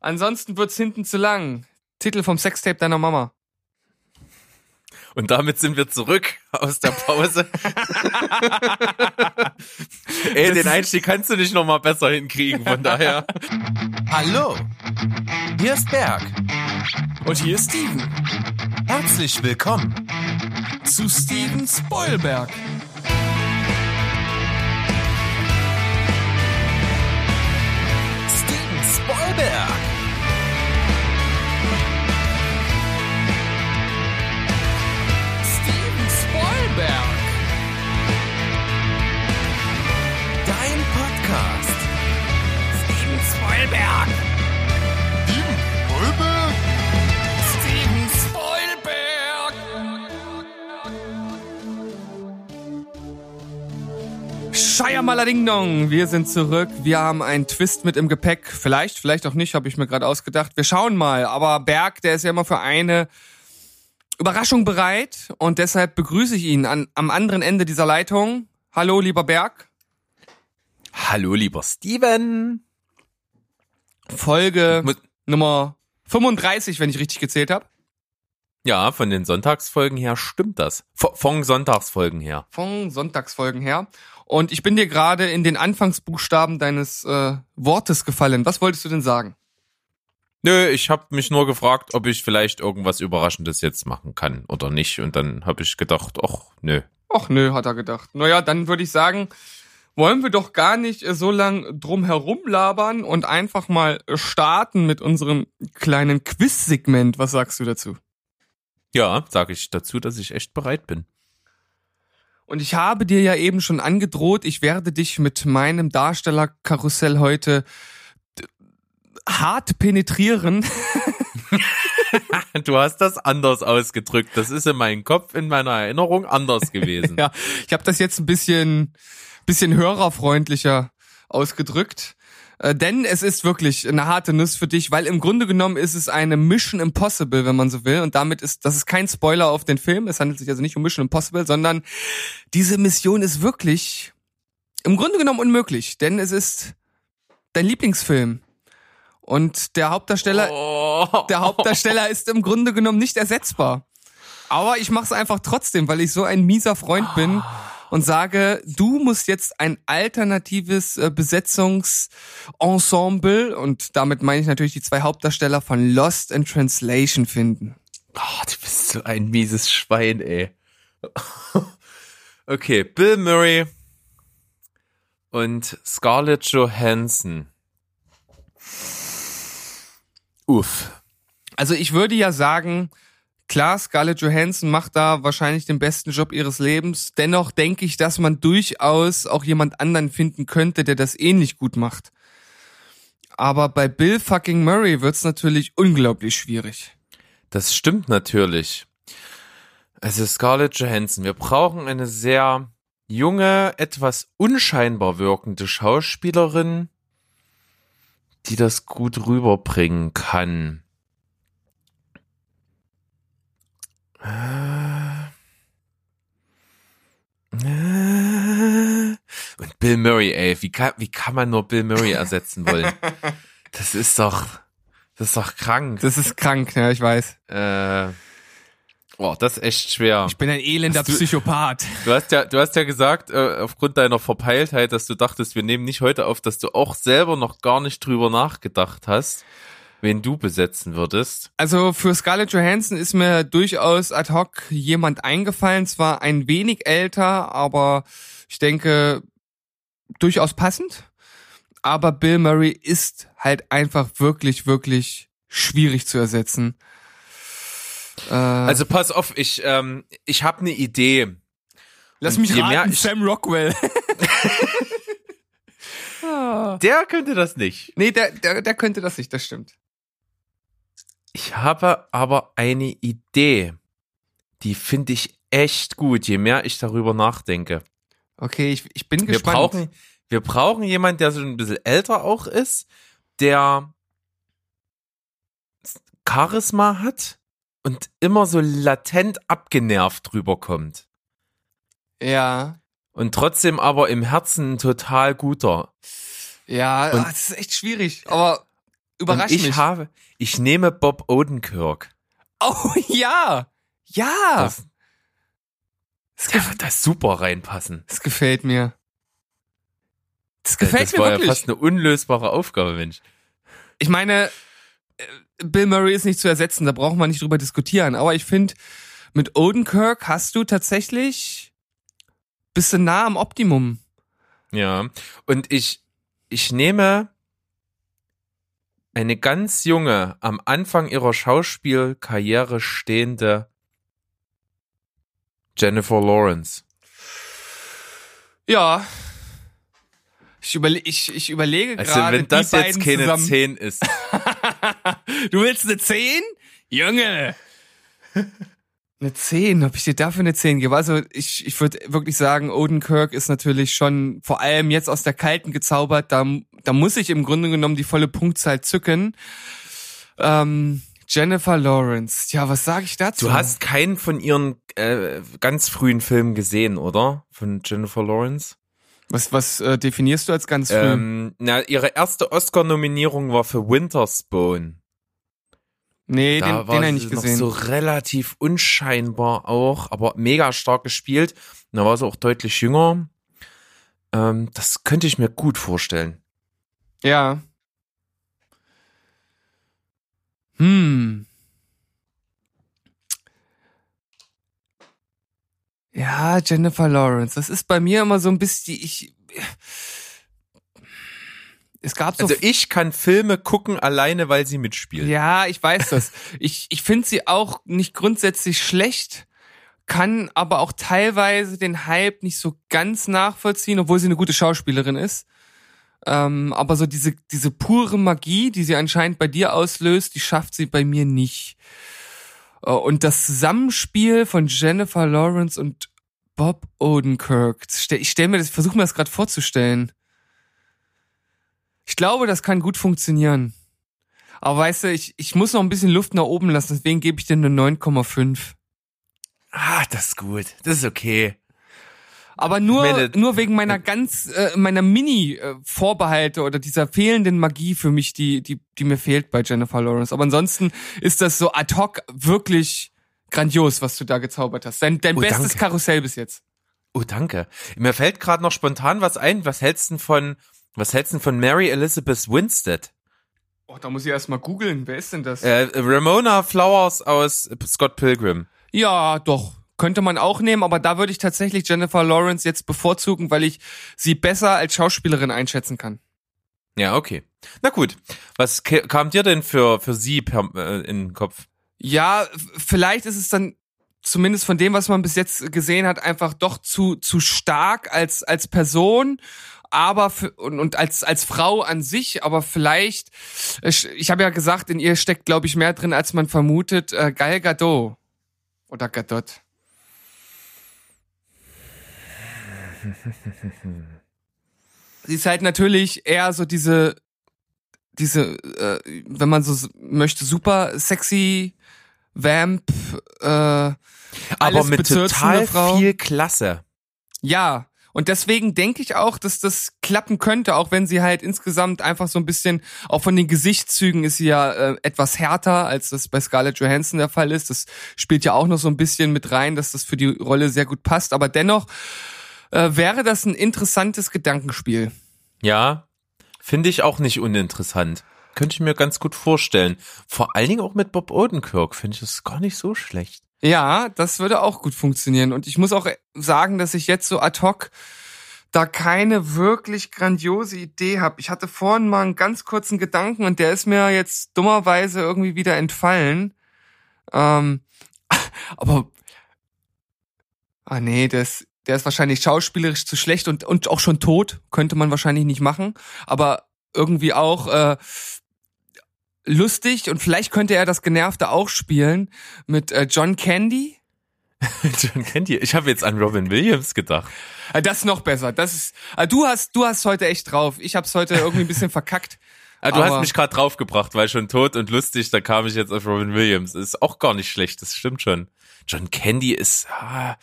Ansonsten wird's hinten zu lang. Titel vom Sextape deiner Mama. Und damit sind wir zurück aus der Pause. Ey, den Einstieg kannst du nicht noch mal besser hinkriegen, von daher. Hallo, hier ist Berg. Und hier ist Steven. Herzlich willkommen. Zu Steven Spoilberg. Spoilberg. Steven Spoilberg. Dein Podcast. Steven Spoilberg. Ding Dong, wir sind zurück. Wir haben einen Twist mit im Gepäck. Vielleicht, vielleicht auch nicht, habe ich mir gerade ausgedacht. Wir schauen mal. Aber Berg, der ist ja immer für eine Überraschung bereit und deshalb begrüße ich ihn an, am anderen Ende dieser Leitung. Hallo, lieber Berg. Hallo, lieber Steven. Folge Nummer 35, wenn ich richtig gezählt habe. Ja, von den Sonntagsfolgen her stimmt das. Von Sonntagsfolgen her. Von Sonntagsfolgen her. Und ich bin dir gerade in den Anfangsbuchstaben deines äh, Wortes gefallen. Was wolltest du denn sagen? Nö, ich habe mich nur gefragt, ob ich vielleicht irgendwas Überraschendes jetzt machen kann oder nicht. Und dann habe ich gedacht, ach, nö. Ach nö, hat er gedacht. Naja, dann würde ich sagen, wollen wir doch gar nicht äh, so lang drum herum labern und einfach mal starten mit unserem kleinen Quiz-Segment. Was sagst du dazu? Ja, sage ich dazu, dass ich echt bereit bin. Und ich habe dir ja eben schon angedroht, ich werde dich mit meinem Darstellerkarussell heute hart penetrieren. Du hast das anders ausgedrückt. Das ist in meinem Kopf, in meiner Erinnerung anders gewesen. ja, ich habe das jetzt ein bisschen, bisschen hörerfreundlicher ausgedrückt. Äh, denn es ist wirklich eine harte Nuss für dich, weil im Grunde genommen ist es eine Mission Impossible, wenn man so will. Und damit ist, das ist kein Spoiler auf den Film. Es handelt sich also nicht um Mission Impossible, sondern diese Mission ist wirklich im Grunde genommen unmöglich. Denn es ist dein Lieblingsfilm. Und der Hauptdarsteller, Oh. der Hauptdarsteller ist im Grunde genommen nicht ersetzbar. Aber ich mache es einfach trotzdem, weil ich so ein mieser Freund bin und sage, du musst jetzt ein alternatives äh, Besetzungsensemble und damit meine ich natürlich die zwei Hauptdarsteller von Lost in Translation finden. Oh, du bist so ein mieses Schwein, ey. Okay, Bill Murray und Scarlett Johansson. Uff. Also ich würde ja sagen, klar, Scarlett Johansson macht da wahrscheinlich den besten Job ihres Lebens. Dennoch denke ich, dass man durchaus auch jemand anderen finden könnte, der das ähnlich gut macht. Aber bei Bill fucking Murray wird's natürlich unglaublich schwierig. Das stimmt natürlich. Also Scarlett Johansson, wir brauchen eine sehr junge, etwas unscheinbar wirkende Schauspielerin, die das gut rüberbringen kann. Und Bill Murray, ey, wie kann, wie kann man nur Bill Murray ersetzen wollen? Das ist doch, das ist doch krank. Das ist krank, ja, ich weiß. Äh, boah, das ist echt schwer. Ich bin ein elender Hast du- Psychopath. Du hast ja, du hast ja gesagt, äh, aufgrund deiner Verpeiltheit, dass du dachtest, wir nehmen nicht heute auf, dass du auch selber noch gar nicht drüber nachgedacht hast, wen du besetzen würdest. Also für Scarlett Johansson ist mir durchaus ad hoc jemand eingefallen, zwar ein wenig älter, aber ich denke durchaus passend. Aber Bill Murray ist halt einfach wirklich, wirklich schwierig zu ersetzen. Äh, Also pass auf, ich, ähm, ich habe eine Idee. lass und mich je mehr raten, ich- Sam Rockwell. Ah. Der könnte das nicht. nee, der, der, der könnte das nicht, das stimmt. Ich habe aber eine Idee. Die finde ich echt gut, je mehr ich darüber nachdenke. Okay, ich, ich bin Wir gespannt. brauchen, wir brauchen jemanden, der so ein bisschen älter auch ist, der Charisma hat und immer so latent abgenervt rüberkommt. ja, Und trotzdem aber im Herzen total guter. ja, Und- ah, das ist echt schwierig. Aber überrasch ich mich. habe, ich nehme Bob Odenkirk. oh ja, ja, Das, der wird da super reinpassen. das gefällt mir. Das gefällt das mir war wirklich. ja fast eine unlösbare Aufgabe, Mensch. ich meine, äh, Bill Murray ist nicht zu ersetzen, da brauchen wir nicht drüber diskutieren. Aber ich finde, mit Odenkirk hast du tatsächlich bist du nah am Optimum. Ja. Und ich, ich nehme eine ganz junge, am Anfang ihrer Schauspielkarriere stehende Jennifer Lawrence. Ja. Ich, überle ich, ich überlege Also gerade, wenn das jetzt keine zusammen. 10 ist. du willst eine 10? Junge! Eine 10, ob ich dir dafür eine 10 gebe. Also ich, ich würde wirklich sagen, Odenkirk ist natürlich schon vor allem jetzt aus der Kalten gezaubert. Da, da muss ich im Grunde genommen die volle Punktzahl zücken. Ähm, Jennifer Lawrence. Ja, was sage ich dazu? Du hast keinen von ihren äh, ganz frühen Filmen gesehen, oder? Von Jennifer Lawrence? Was, was äh, definierst du als ganz früh? Ähm, na, ihre erste Oscar-Nominierung war für Wintersbone. Nee, Da den, war den habe ich nicht gesehen. so relativ unscheinbar auch, aber mega stark gespielt. Da war sie auch deutlich jünger. Ähm, das könnte ich mir gut vorstellen. Ja. Hm. Ja, Jennifer Lawrence. Das ist bei mir immer so ein bisschen, ich, es gab so Also ich kann Filme gucken alleine, weil sie mitspielt. ja, ich weiß das. Ich, ich finde sie auch nicht grundsätzlich schlecht, kann aber auch teilweise den Hype nicht so ganz nachvollziehen, obwohl sie eine gute Schauspielerin ist. Ähm, aber so diese, diese pure Magie, die sie anscheinend bei dir auslöst, die schafft sie bei mir nicht. Äh, Und das Zusammenspiel von Jennifer Lawrence und Bob Odenkirk, ich stell mir das, versuche mir das gerade vorzustellen. Ich glaube, das kann gut funktionieren. Aber weißt du, ich, ich muss noch ein bisschen Luft nach oben lassen, deswegen gebe ich dir eine 9,5. Ah, das ist gut. Das ist okay. Aber nur, nur wegen meiner ganz, äh, meiner Mini-Vorbehalte oder dieser fehlenden Magie für mich, die, die, die mir fehlt bei Jennifer Lawrence. Aber ansonsten ist das so ad hoc wirklich grandios, was du da gezaubert hast. Dein, dein Oh, bestes danke. Karussell bis jetzt. Oh, danke. Mir fällt gerade noch spontan was ein. Was hältst du denn von, was hältst du denn von Mary Elizabeth Winstead? Oh, da muss ich erst mal googeln. Wer ist denn das? Äh, Ramona Flowers aus Scott Pilgrim. Ja, doch. Könnte man auch nehmen, aber da würde ich tatsächlich Jennifer Lawrence jetzt bevorzugen, weil ich sie besser als Schauspielerin einschätzen kann. Ja, okay. Na gut. Was kam dir denn für, für sie per, äh, in den Kopf? Ja, vielleicht ist es dann zumindest von dem, was man bis jetzt gesehen hat, einfach doch zu zu stark als als Person, aber für, und, und als als Frau an sich, aber vielleicht ich, ich habe ja gesagt, in ihr steckt glaube ich mehr drin, als man vermutet. Äh, Gal Gadot oder Gadot. Sie ist halt natürlich eher so diese diese, äh, wenn man so möchte, super sexy Vamp, äh, Aber mit total Frau. viel Klasse. Ja. Und deswegen denke ich auch, dass das klappen könnte, auch wenn sie halt insgesamt einfach so ein bisschen, auch von den Gesichtszügen ist sie ja äh, etwas härter, als das bei Scarlett Johansson der Fall ist. Das spielt ja auch noch so ein bisschen mit rein, dass das für die Rolle sehr gut passt. Aber dennoch äh, wäre das ein interessantes Gedankenspiel. Ja, finde ich auch nicht uninteressant. Könnte ich mir ganz gut vorstellen. Vor allen Dingen auch mit Bob Odenkirk finde ich das gar nicht so schlecht. Ja, das würde auch gut funktionieren. Und ich muss auch sagen, dass ich jetzt so ad hoc da keine wirklich grandiose Idee habe. Ich hatte vorhin mal einen ganz kurzen Gedanken und der ist mir jetzt dummerweise irgendwie wieder entfallen. Ähm, aber ah nee, der ist, der ist wahrscheinlich schauspielerisch zu schlecht und, und auch schon tot. Könnte man wahrscheinlich nicht machen. Aber irgendwie auch äh, lustig und vielleicht könnte er das Genervte auch spielen mit äh, John Candy. John ihr. Ich habe jetzt an Robin Williams gedacht. Äh, das ist noch besser. Das ist, äh, du hast, du hast heute echt drauf. Ich hab's heute irgendwie ein bisschen verkackt. Ah, du Aber- hast mich gerade draufgebracht, weil schon tot und lustig, da kam ich jetzt auf Robin Williams. Ist auch gar nicht schlecht, das stimmt schon. John Candy ist, ah,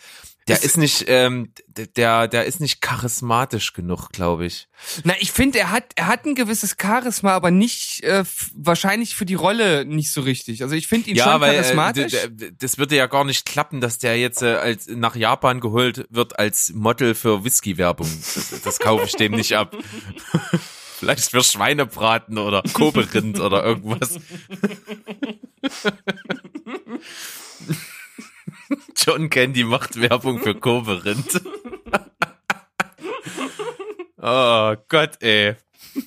Der Es- ist nicht, ähm, der, der ist nicht charismatisch genug, glaube ich. Na, ich finde, er hat, er hat ein gewisses Charisma, aber nicht, äh, wahrscheinlich für die Rolle nicht so richtig. Also ich finde ihn schon äh, charismatisch. d- das würde ja gar nicht klappen, dass der jetzt äh, als nach Japan geholt wird als Model für Whisky-Werbung. Das, das kaufe ich dem nicht ab. Vielleicht für Schweinebraten oder Koberind oder irgendwas. John Candy macht Werbung für Koberind. oh Gott, ey.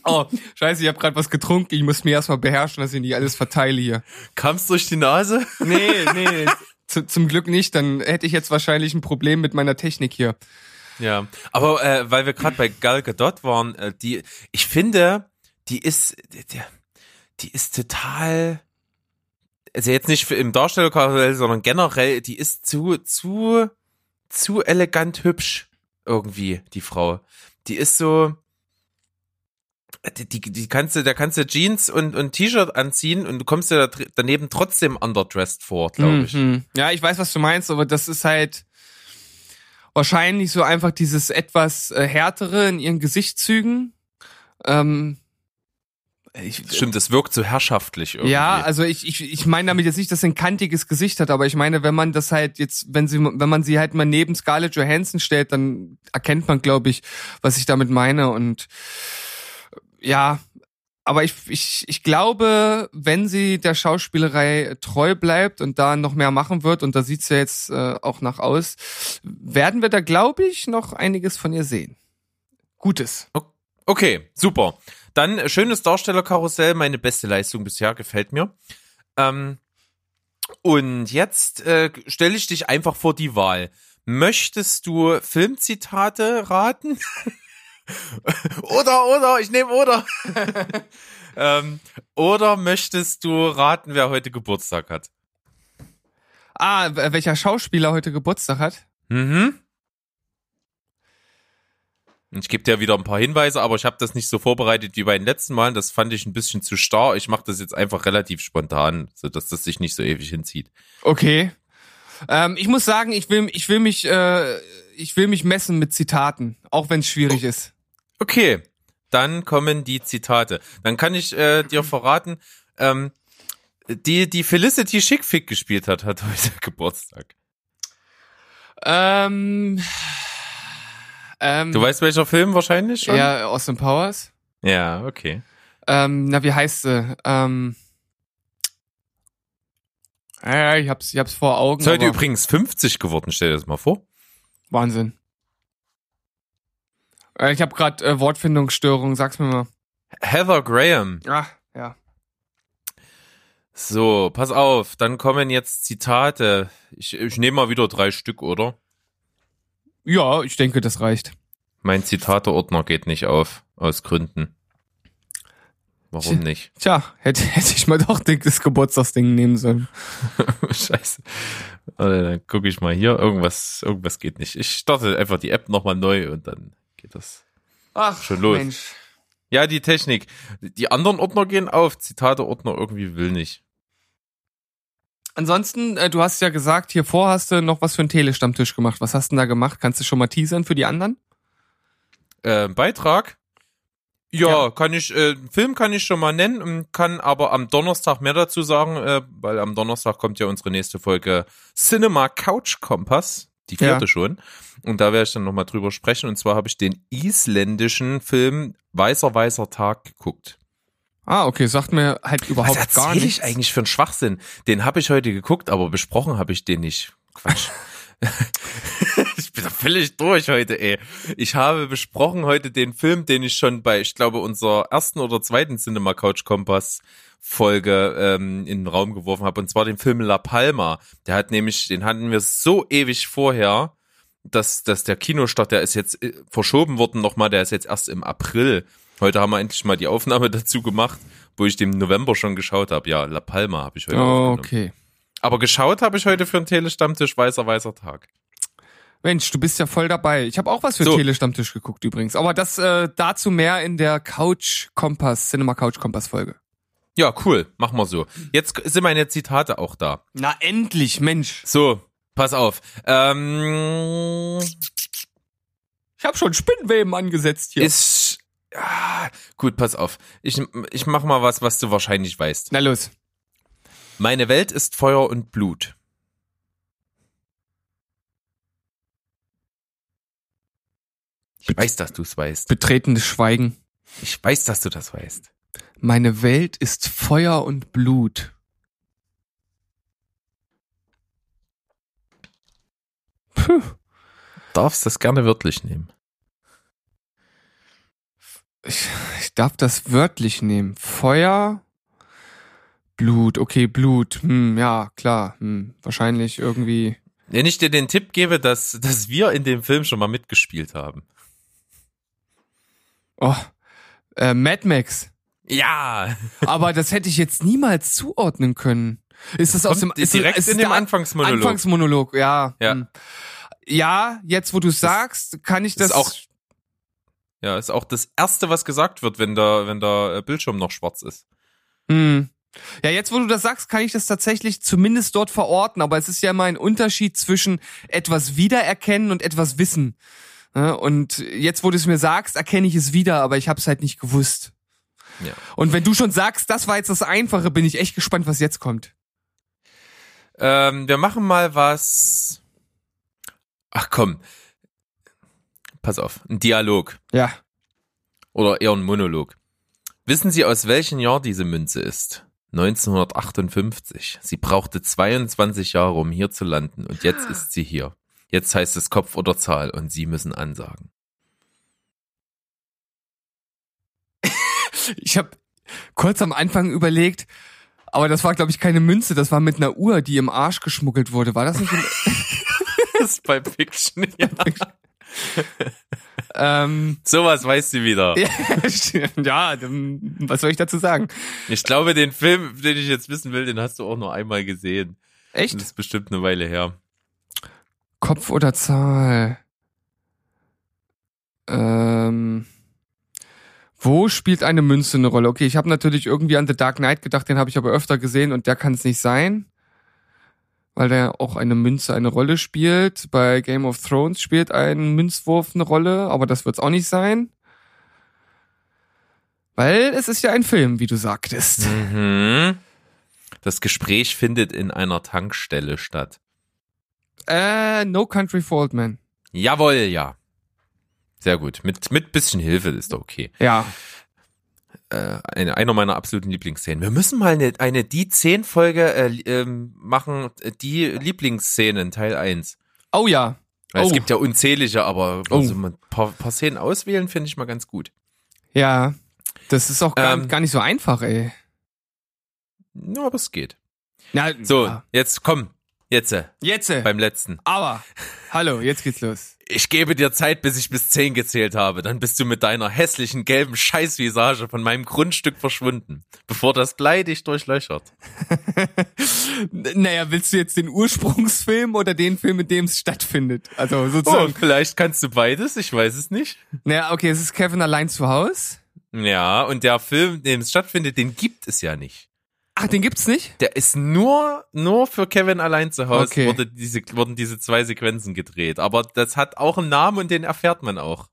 oh, scheiße, ich habe gerade was getrunken. Ich muss mir erstmal beherrschen, dass ich nicht alles verteile hier. Kam's durch die Nase? Nee, nee. zu, zum Glück nicht. Dann hätte ich jetzt wahrscheinlich ein Problem mit meiner Technik hier. Ja, aber äh, weil wir gerade bei Gal Gadot waren, äh, die, ich finde, die ist, die, die ist total, also jetzt nicht im Darstellerkarussell, sondern generell, die ist zu, zu, zu elegant hübsch irgendwie, die Frau. Die ist so, die, die, kannst du, da kannst du Jeans und, und T-Shirt anziehen und du kommst dir da daneben trotzdem underdressed vor, glaube ich. Mhm. Ja, ich weiß, was du meinst, aber das ist halt wahrscheinlich so einfach dieses etwas äh, härtere in ihren Gesichtszügen. Ähm, ich, Stimmt, es wirkt so herrschaftlich irgendwie. Ja, also ich, ich, ich meine damit jetzt nicht, dass sie ein kantiges Gesicht hat, aber ich meine, wenn man das halt jetzt, wenn sie, wenn man sie halt mal neben Scarlett Johansson stellt, dann erkennt man, glaube ich, was ich damit meine. Und ja, aber ich, ich, ich glaube, wenn sie der Schauspielerei treu bleibt und da noch mehr machen wird, und da sieht's ja jetzt äh, auch nach aus, werden wir da, glaube ich, noch einiges von ihr sehen. Gutes. Okay, super. Dann äh, schönes Darstellerkarussell, meine beste Leistung bisher, gefällt mir. Ähm, und jetzt äh, stelle ich dich einfach vor die Wahl. Möchtest du Filmzitate raten? oder, oder, ich nehme oder. ähm, oder möchtest du raten, wer heute Geburtstag hat? Ah, welcher Schauspieler heute Geburtstag hat? Mhm. Ich gebe dir wieder ein paar Hinweise, aber ich habe das nicht so vorbereitet wie bei den letzten Malen. Das fand ich ein bisschen zu starr. Ich mache das jetzt einfach relativ spontan, sodass das sich nicht so ewig hinzieht. Okay. Ähm, ich muss sagen, ich will, ich will mich, äh, ich will mich messen mit Zitaten, auch wenn es schwierig ist. Okay, dann kommen die Zitate. Dann kann ich äh, dir verraten, ähm, die, die Felicity Schickfick gespielt hat, hat heute Geburtstag. Ähm, ähm, Du weißt welcher Film wahrscheinlich schon? ja, Austin Powers. Ja, okay. Ähm, na, wie heißt sie? Ähm, ja, ich hab's, ich hab's vor Augen. Ist heute übrigens 50 geworden, stell dir das mal vor. Wahnsinn. Äh, ich habe gerade äh, Wortfindungsstörung. Sag's mir mal. Heather Graham. Ah, ja. So, pass auf, dann kommen jetzt Zitate. Ich, ich nehme mal wieder drei Stück, oder? Ja, ich denke, das reicht. Mein Zitateordner geht nicht auf, aus Gründen. Warum nicht? Tja, hätte, hätte ich mal doch das Geburtstagsding nehmen sollen. Scheiße. Warte, Dann gucke ich mal hier. Irgendwas, irgendwas geht nicht. Ich starte einfach die App nochmal neu und dann geht das. Ach, Schon los. Mensch. Ja, die Technik. Die anderen Ordner gehen auf. Zitateordner irgendwie will nicht. Ansonsten, äh, du hast ja gesagt, hier vor hast du noch was für einen Telestammtisch gemacht. Was hast du denn da gemacht? Kannst du schon mal teasern für die anderen? Äh, Beitrag? Ja, Ja. kann ich, äh, Film kann ich schon mal nennen, kann aber am Donnerstag mehr dazu sagen, äh, weil am Donnerstag kommt ja unsere nächste Folge Cinema Couch Kompass, die vierte Ja. schon. Und da werde ich dann nochmal drüber sprechen. Und zwar habe ich den isländischen Film Weißer Weißer Tag geguckt. Ah, okay, sagt mir halt überhaupt Was gar nichts. ich eigentlich für einen Schwachsinn? Den habe ich heute geguckt, aber besprochen habe ich den nicht. Quatsch. ich bin da völlig durch heute, ey. Ich habe besprochen heute den Film, den ich schon bei, ich glaube, unserer ersten oder zweiten Cinema Couch Kompass Folge ähm, in den Raum geworfen habe, und zwar den Film La Palma. Der hat nämlich, den hatten wir so ewig vorher, dass, dass der Kinostart, der ist jetzt äh, verschoben worden nochmal, der ist jetzt erst im April. Heute haben wir endlich mal die Aufnahme dazu gemacht, wo ich den im November schon geschaut habe. Ja, La Palma habe ich heute Oh, okay. Aber geschaut habe ich heute für einen Telestammtisch Weißer Weißer Tag. Mensch, du bist ja voll dabei. Ich habe auch was für So. Telestammtisch geguckt übrigens. Aber das äh, dazu mehr in der Couch Kompass, Cinema Couch Kompass Folge. Ja, cool, machen wir so. Jetzt sind meine Zitate auch da. Na endlich, Mensch. So, pass auf. Ähm, Ich habe schon Spinnweben angesetzt hier. ist ah, gut, pass auf. Ich ich mach mal was, was du wahrscheinlich weißt. Na los. Meine Welt ist Feuer und Blut. Ich weiß, dass du es weißt. Betretenes Schweigen. Ich weiß, dass du das weißt. Meine Welt ist Feuer und Blut. Puh. Darfst das gerne wörtlich nehmen. Ich, ich darf das wörtlich nehmen. Feuer, Blut. Okay, Blut. Hm, ja, klar. Hm, wahrscheinlich irgendwie. Wenn ich dir den Tipp gebe, dass, dass wir in dem Film schon mal mitgespielt haben. Oh, äh, Mad Max. Ja, Aber das hätte ich jetzt niemals zuordnen können. Ist das, aus dem ist, direkt ist in dem Anfangsmonolog. Anfangsmonolog, ja. Ja. Hm. Ja, jetzt wo du sagst, kann ich das ist auch, ja, ist auch das erste, was gesagt wird, wenn der, wenn der äh, Bildschirm noch schwarz ist. Hm. Ja, jetzt wo du das sagst, kann ich das tatsächlich zumindest dort verorten, aber es ist ja immer ein Unterschied zwischen etwas wiedererkennen und etwas wissen. Und jetzt, wo du es mir sagst, erkenne ich es wieder, aber ich habe es halt nicht gewusst. Ja. Und wenn du schon sagst, das war jetzt das Einfache, bin ich echt gespannt, was jetzt kommt. Ähm, wir machen mal was. Ach komm. Pass auf, ein Dialog. Ja. Oder eher ein Monolog. Wissen Sie, aus welchem Jahr diese Münze ist? 1958. Sie brauchte 22 Jahre, um hier zu landen und jetzt ist sie hier. Jetzt heißt es Kopf oder Zahl und Sie müssen ansagen. Ich habe kurz am Anfang überlegt, aber das war, glaube ich, keine Münze, das war mit einer Uhr, die im Arsch geschmuggelt wurde. War das nicht? Das ist bei Fiction. Ja. ähm, Sowas weißt du wieder. ja, was soll ich dazu sagen? Ich glaube, den Film, den ich jetzt wissen will, den hast du auch nur einmal gesehen. Das Echt? ist bestimmt eine Weile her. Kopf oder Zahl? Ähm, wo spielt eine Münze eine Rolle? Okay, ich habe natürlich irgendwie an The Dark Knight gedacht, den habe ich aber öfter gesehen und der kann es nicht sein, weil der auch eine Münze eine Rolle spielt. Bei Game of Thrones spielt ein Münzwurf eine Rolle, aber das wird es auch nicht sein. Weil es ist ja ein Film, wie du sagtest. Mhm. Das Gespräch findet in einer Tankstelle statt. Äh, No Country for Old Men. Jawohl, ja. Sehr gut. Mit, mit bisschen Hilfe ist doch okay. Ja. Äh, eine, einer meiner absoluten Lieblingsszenen. Wir müssen mal eine, eine die 10 Folge äh, ähm, machen, äh, die Lieblingsszenen, Teil 1. Oh ja. Weil Es Oh. gibt ja unzählige, aber Oh. also ein paar, paar Szenen auswählen finde ich mal ganz gut. Ja. Das ist auch gar, Ähm. gar nicht so einfach, ey. Ja, aber es geht. Na, So, ja. jetzt komm. Jetzt, Jetzt. beim letzten. Aber, hallo, jetzt geht's los. Ich gebe dir Zeit, bis ich bis 10 gezählt habe. Dann bist du mit deiner hässlichen gelben Scheißvisage von meinem Grundstück verschwunden, bevor das Blei dich durchlöchert. Naja, willst du jetzt den Ursprungsfilm oder den Film, in dem es stattfindet? Also Oh, sozusagen. vielleicht kannst du beides, ich weiß es nicht. Naja, okay, es ist Kevin allein zu Hause. Ja, und der Film, in dem es stattfindet, den gibt es ja nicht. Ach, den gibt's nicht? Der ist nur, nur für Kevin allein zu Hause Okay. wurde diese, wurden diese zwei Sequenzen gedreht. Aber das hat auch einen Namen und den erfährt man auch.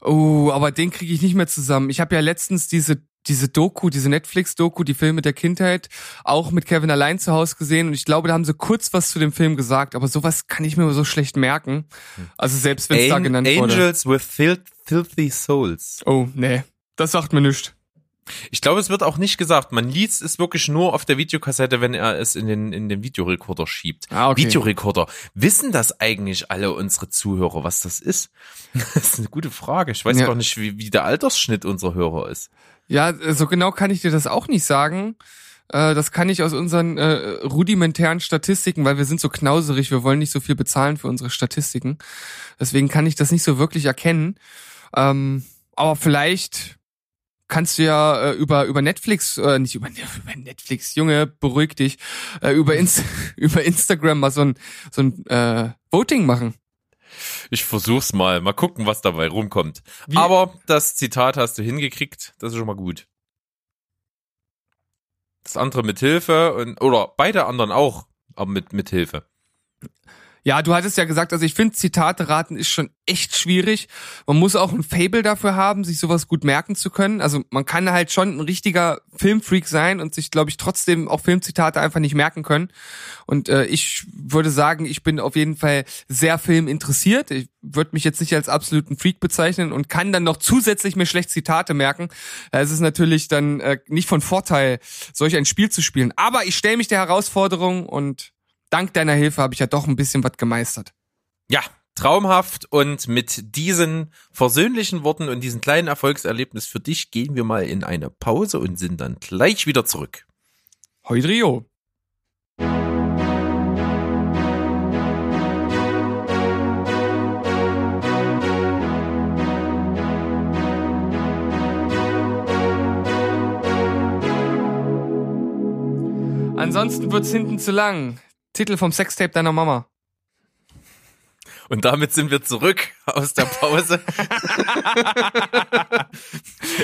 Oh, aber den kriege ich nicht mehr zusammen. Ich habe ja letztens diese diese Doku, diese Netflix-Doku, die Filme der Kindheit, auch mit Kevin allein zu Hause gesehen und ich glaube, da haben sie kurz was zu dem Film gesagt, aber sowas kann ich mir so schlecht merken. Also selbst wenn es da An- genannt wurde. Angels with fil- filthy souls. Oh, nee, das sagt mir nichts. Ich glaube, es wird auch nicht gesagt. Man liest es wirklich nur auf der Videokassette, wenn er es in den, in den Videorekorder schiebt. Ah, okay. Videorekorder. Wissen das eigentlich alle unsere Zuhörer, was das ist? Das ist eine gute Frage. Ich weiß Ja. gar nicht, wie, wie der Altersschnitt unserer Hörer ist. Ja, so genau kann ich dir das auch nicht sagen. Äh, Das kann ich aus unseren äh, rudimentären Statistiken, weil wir sind so knauserig, wir wollen nicht so viel bezahlen für unsere Statistiken. Deswegen kann ich das nicht so wirklich erkennen. Ähm, aber vielleicht kannst du ja äh, über über Netflix, äh, nicht über, über Netflix, Junge, beruhig dich, äh, über, Inst über Instagram mal so ein so ein äh, Voting machen. Ich versuch's mal. Mal gucken, was dabei rumkommt. Wie- Aber das Zitat hast du hingekriegt. Das ist schon mal gut. Das andere mit Hilfe und, oder beide anderen auch, aber mit, mit Hilfe. Ja, du hattest ja gesagt, also ich finde Zitate raten ist schon echt schwierig. Man muss auch ein Fable dafür haben, sich sowas gut merken zu können. Also man kann halt schon ein richtiger Filmfreak sein und sich, glaube ich, trotzdem auch Filmzitate einfach nicht merken können. Und äh, ich würde sagen, ich bin auf jeden Fall sehr filminteressiert. Ich würde mich jetzt nicht als absoluten Freak bezeichnen und kann dann noch zusätzlich mir schlecht Zitate merken. Es ist natürlich dann äh, nicht von Vorteil, solch ein Spiel zu spielen. Aber ich stelle mich der Herausforderung und dank deiner Hilfe habe ich ja doch ein bisschen was gemeistert. Ja, traumhaft und mit diesen versöhnlichen Worten und diesem kleinen Erfolgserlebnis für dich gehen wir mal in eine Pause und sind dann gleich wieder zurück. Heudrio. Ansonsten wird's hinten zu lang. Titel vom Sextape deiner Mama. Und damit sind wir zurück aus der Pause.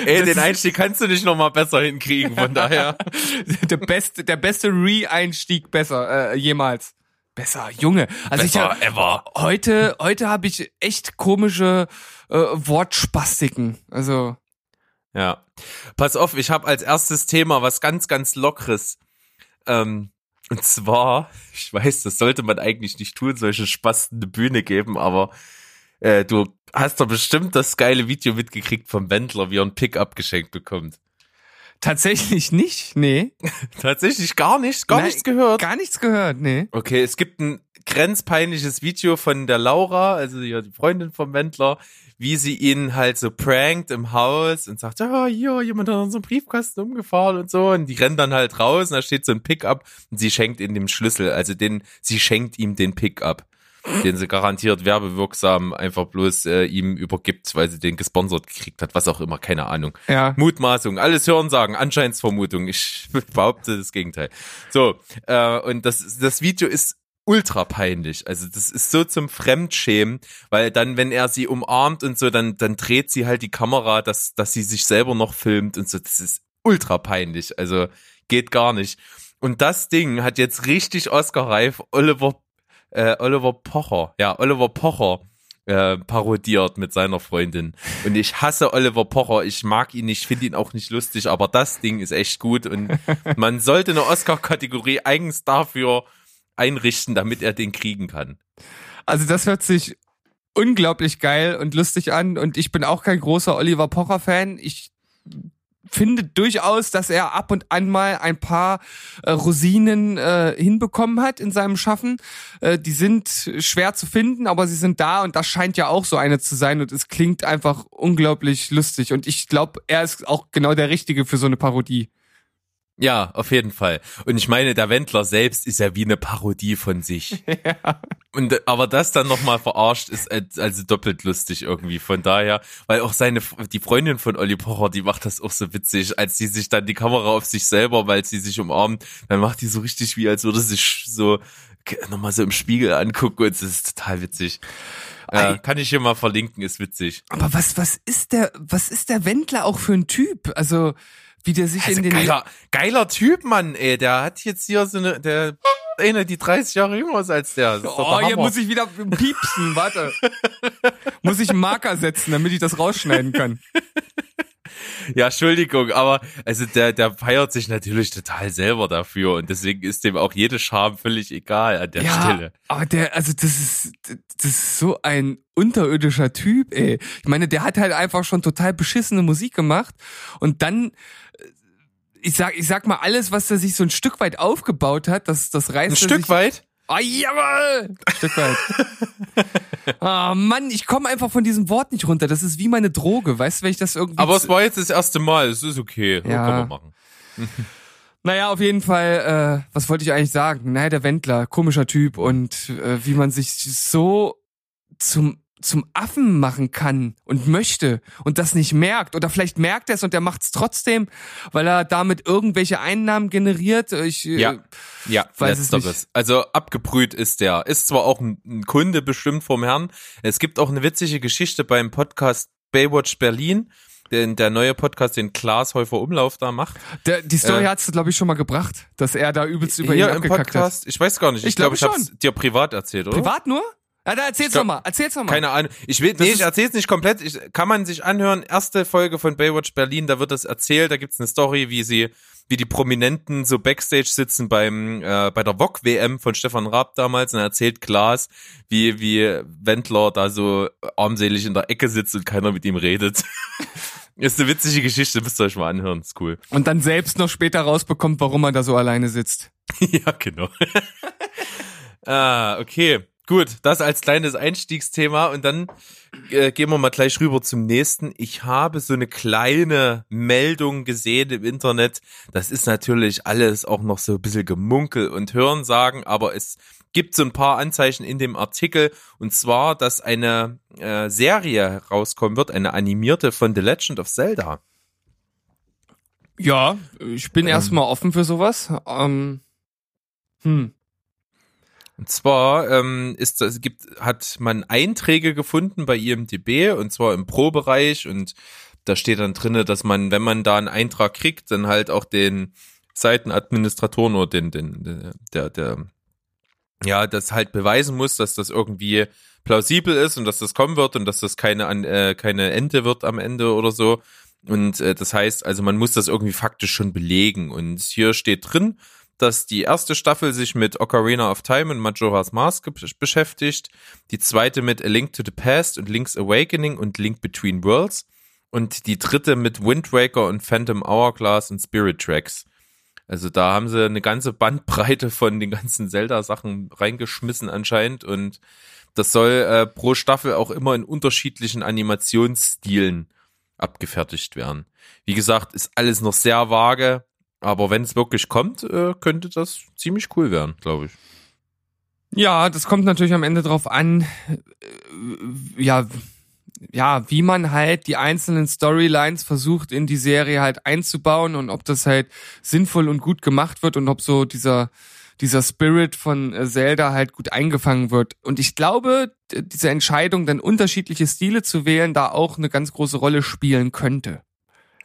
Ey, Das den Einstieg kannst du nicht nochmal besser hinkriegen, von daher. der beste, der beste Re-Einstieg besser, äh, jemals. Besser, Junge. Also ich hab, ever. heute, heute habe ich echt komische äh, Wortspastiken. Also, Ja. Pass auf, ich habe als erstes Thema was ganz, ganz Lockeres. Ähm, und zwar, ich weiß, das sollte man eigentlich nicht tun, solche Spasten eine Bühne geben, aber äh, du hast doch bestimmt das geile Video mitgekriegt vom Wendler, wie er ein Pickup geschenkt bekommt. tatsächlich nicht, nee. Tatsächlich gar nicht, gar Nein, nichts gehört. Gar nichts gehört, nee. Okay, es gibt ein grenzpeinliches Video von der Laura, also die Freundin vom Wendler, wie sie ihn halt so prankt im Haus und sagt, ja, hier, jemand hat unseren Briefkasten umgefahren und so. Und die rennen dann halt raus und da steht so ein Pickup und sie schenkt ihm den Schlüssel, also den, sie schenkt ihm den Pickup, den sie garantiert werbewirksam einfach bloß äh, ihm übergibt, weil sie den gesponsert gekriegt hat, was auch immer, keine Ahnung. Ja. Mutmaßung, alles hören sagen, Anscheinsvermutung. Ich behaupte das Gegenteil. So, äh, und das, das Video ist ultra peinlich. Also das ist so zum Fremdschämen, weil dann, wenn er sie umarmt und so, dann, dann dreht sie halt die Kamera, dass, dass sie sich selber noch filmt und so. Das ist ultra peinlich. Also geht gar nicht. Und das Ding hat jetzt richtig Oscar-reif Oliver, äh, Oliver Pocher, ja, Oliver Pocher äh, parodiert mit seiner Freundin. Und ich hasse Oliver Pocher. Ich mag ihn nicht, finde ihn auch nicht lustig, aber das Ding ist echt gut und man sollte eine Oscar-Kategorie eigens dafür einrichten, damit er den kriegen kann. Also das hört sich unglaublich geil und lustig an und ich bin auch kein großer Oliver Pocher Fan. Ich finde durchaus, dass er ab und an mal ein paar äh, Rosinen äh, hinbekommen hat in seinem Schaffen. Äh, die sind schwer zu finden, aber sie sind da und das scheint ja auch so eine zu sein und es klingt einfach unglaublich lustig und ich glaube, er ist auch genau der Richtige für so eine Parodie. Ja, auf jeden Fall. Und ich meine, der Wendler selbst ist ja wie eine Parodie von sich. Und äh, aber das dann nochmal verarscht ist äh, also doppelt lustig irgendwie. Von daher, weil auch seine die Freundin von Olli Pocher, die macht das auch so witzig, als die sich dann die Kamera auf sich selber, weil sie sich umarmt, dann macht die so richtig wie, als würde sie sich so nochmal so im Spiegel angucken und es ist total witzig. Ei. kann ich hier mal verlinken, ist witzig. Aber was was ist der was ist der Wendler auch für ein Typ? Also wie der sich Also in den geiler, geiler Typ, Mann, ey. Der hat jetzt hier so eine, der, eine, die 30 Jahre jünger ist als der. Ist Oh, der hier muss ich wieder piepsen, warte. muss ich einen Marker setzen, damit ich das rausschneiden kann. Ja, Entschuldigung, aber also der, der feiert sich natürlich total selber dafür und deswegen ist dem auch jede Scham völlig egal an der ja, Stelle. aber der, also das ist, das ist so ein unterirdischer Typ, ey. Ich meine, der hat halt einfach schon total beschissene Musik gemacht und dann, äh, ich sag, ich sag mal, alles, was er sich so ein Stück weit aufgebaut hat, das, das reißt Ein Stück weit? Ah, jawohl! Ein Stück weit. Ah, Mann, ich komme einfach von diesem Wort nicht runter. Das ist wie meine Droge, weißt du, wenn ich das irgendwie. Aber es war jetzt das erste Mal, es ist okay. Ja. kann man machen. Naja, auf jeden Fall, äh, was wollte ich eigentlich sagen? Naja, der Wendler, komischer Typ und äh, wie man sich so zum zum Affen machen kann und möchte und das nicht merkt oder vielleicht merkt er es und er macht es trotzdem, weil er damit irgendwelche Einnahmen generiert. Ich äh, Ja. Ja, Weiß es letzteres. Also abgebrüht ist der. Ist zwar auch ein, ein Kunde bestimmt vom Herrn. Es gibt auch eine witzige Geschichte beim Podcast Baywatch Berlin. den, der neue Podcast, den Klaas Häufer Umlauf da macht. Der, die Story Äh, hat's, glaube ich, schon mal gebracht, dass er da übelst über ihn Hier im abgekackt Podcast, ich weiß gar nicht, ich, Ich glaube, glaube ich habe es dir privat erzählt, hat. oder? Privat nur? Ja, da erzähl's glaub- noch mal. Erzähl's noch mal. Keine Ahnung. Ich will, nee, ich erzähl's nicht komplett. Ich, kann man sich anhören. Erste Folge von Baywatch Berlin, da wird das erzählt. Da gibt's eine Story, wie sie, wie die Prominenten so Backstage sitzen beim, äh, bei der VOG WM von Stefan Raab damals und er erzählt Klaas, wie, wie Wendler da so armselig in der Ecke sitzt und keiner mit ihm redet. Ist eine witzige Geschichte, müsst ihr euch mal anhören. Ist cool. Und dann selbst noch später rausbekommt, warum er da so alleine sitzt. ja, genau. ah, okay. Gut, das als kleines Einstiegsthema und dann äh, gehen wir mal gleich rüber zum nächsten. Ich habe so eine kleine Meldung gesehen im Internet. Das ist natürlich alles auch noch so ein bisschen Gemunkel und Hörensagen, aber es gibt so ein paar Anzeichen in dem Artikel und zwar, dass eine äh, Serie herauskommen wird, eine animierte von The Legend of Zelda. Ja, ich bin Ähm. erstmal offen für sowas. Ähm, hm. Und zwar ähm, ist das gibt hat man Einträge gefunden bei IMDb und zwar im Pro-Bereich und da steht dann drinne, dass man, wenn man da einen Eintrag kriegt, dann halt auch den Seitenadministratoren oder den den der der ja das halt beweisen muss, dass das irgendwie plausibel ist und dass das kommen wird und dass das keine äh, keine Ente wird am Ende oder so. Und äh, das heißt, also man muss das irgendwie faktisch schon belegen. Und hier steht drin, dass die erste Staffel sich mit Ocarina of Time und Majora's Mask beschäftigt, die zweite mit A Link to the Past und Link's Awakening und Link Between Worlds und die dritte mit Wind Waker und Phantom Hourglass und Spirit Tracks. Also da haben sie eine ganze Bandbreite von den ganzen Zelda-Sachen reingeschmissen anscheinend und das soll äh, pro Staffel auch immer in unterschiedlichen Animationsstilen abgefertigt werden. Wie gesagt, ist alles noch sehr vage, aber wenn es wirklich kommt, äh, könnte das ziemlich cool werden, glaube ich. Ja, das kommt natürlich am Ende drauf an, äh, ja, ja, wie man halt die einzelnen Storylines versucht in die Serie halt einzubauen und ob das halt sinnvoll und gut gemacht wird und ob so dieser dieser Spirit von äh, Zelda halt gut eingefangen wird. Und ich glaube, diese Entscheidung, dann unterschiedliche Stile zu wählen, da auch eine ganz große Rolle spielen könnte.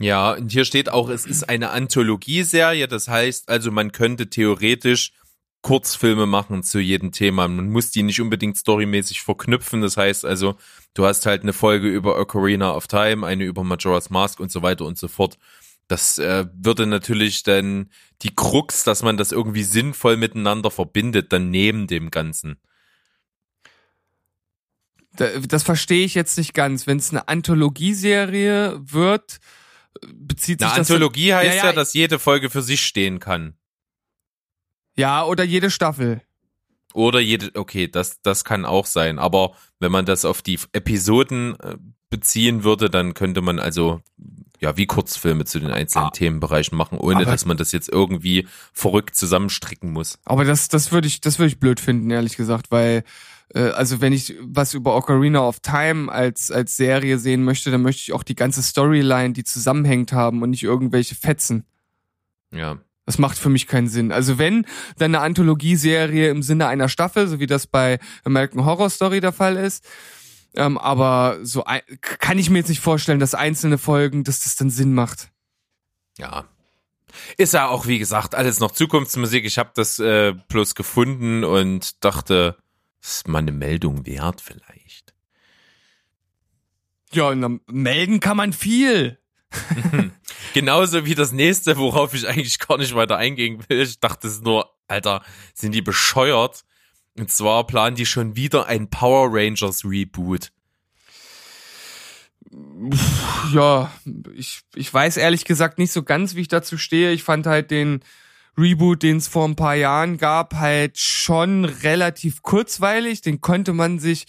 Ja, und hier steht auch, es ist eine Anthologieserie, das heißt also, man könnte theoretisch Kurzfilme machen zu jedem Thema. Man muss die nicht unbedingt storymäßig verknüpfen. Das heißt also, du hast halt eine Folge über Ocarina of Time, eine über Majora's Mask und so weiter und so fort. Das äh, würde natürlich dann die Krux, dass man das irgendwie sinnvoll miteinander verbindet, dann neben dem Ganzen. Da- Das verstehe ich jetzt nicht ganz. Wenn es eine Anthologieserie wird, bezieht sich Eine das Anthologie heißt ja, ja, dass jede Folge für sich stehen kann. ja oder jede Staffel. Oder jede, okay, das, das kann auch sein. Aber wenn man das auf die Episoden äh, beziehen würde, dann könnte man also, ja, wie Kurzfilme zu den einzelnen Ah. Themenbereichen machen, ohne dass man das jetzt irgendwie verrückt zusammenstricken muss. Aber das, das würde ich, das würde ich blöd finden, ehrlich gesagt, weil also wenn ich was über Ocarina of Time als als Serie sehen möchte, dann möchte ich auch die ganze Storyline, die zusammenhängt haben und nicht irgendwelche Fetzen. Ja. Das macht für mich keinen Sinn. Also wenn, dann eine Anthologieserie im Sinne einer Staffel, so wie das bei American Horror Story der Fall ist. Ähm, aber so ein, kann ich mir jetzt nicht vorstellen, dass einzelne Folgen, dass das dann Sinn macht. Ja. Ist ja auch, wie gesagt, alles noch Zukunftsmusik. Ich habe das äh, bloß gefunden und dachte, ist mal eine Meldung wert vielleicht. Ja, melden kann man viel. Genauso wie das nächste, worauf ich eigentlich gar nicht weiter eingehen will. Ich dachte es nur, Alter, sind die bescheuert? Und zwar planen die schon wieder ein Power Rangers Reboot. Ja, ich, ich weiß ehrlich gesagt nicht so ganz, wie ich dazu stehe. Ich fand halt den Reboot, den es vor ein paar Jahren gab, halt schon relativ kurzweilig. Den konnte man sich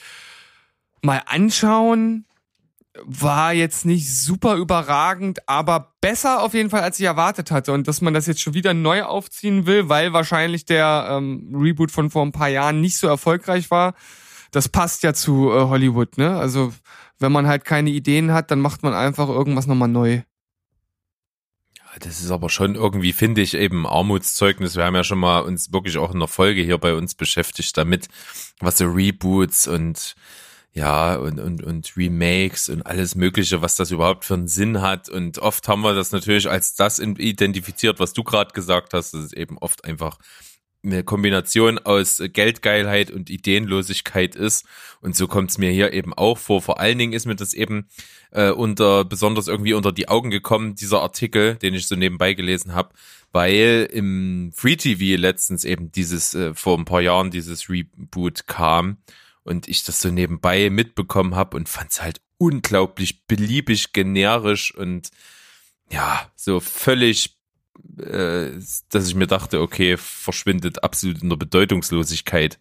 mal anschauen. War jetzt nicht super überragend, aber besser auf jeden Fall, als ich erwartet hatte. Und dass man das jetzt schon wieder neu aufziehen will, weil wahrscheinlich der ähm, Reboot von vor ein paar Jahren nicht so erfolgreich war, das passt ja zu äh, Hollywood, ne? Also wenn man halt keine Ideen hat, dann macht man einfach irgendwas nochmal neu. Das ist aber schon irgendwie, finde ich, eben Armutszeugnis. Wir haben ja schon mal uns wirklich auch in der Folge hier bei uns beschäftigt damit, was so Reboots und ja, und, und, und Remakes und alles Mögliche, was das überhaupt für einen Sinn hat. Und oft haben wir das natürlich als das identifiziert, was du gerade gesagt hast. Das ist eben oft einfach eine Kombination aus Geldgeilheit und Ideenlosigkeit ist. Und so kommt es mir hier eben auch vor. Vor allen Dingen ist mir das eben äh, unter besonders irgendwie unter die Augen gekommen, dieser Artikel, den ich so nebenbei gelesen habe, weil im Free TV letztens eben dieses, äh, vor ein paar Jahren dieses Reboot kam und ich das so nebenbei mitbekommen habe und fand es halt unglaublich beliebig generisch und ja, so völlig äh, dass ich mir dachte, okay, verschwindet absolut in der Bedeutungslosigkeit.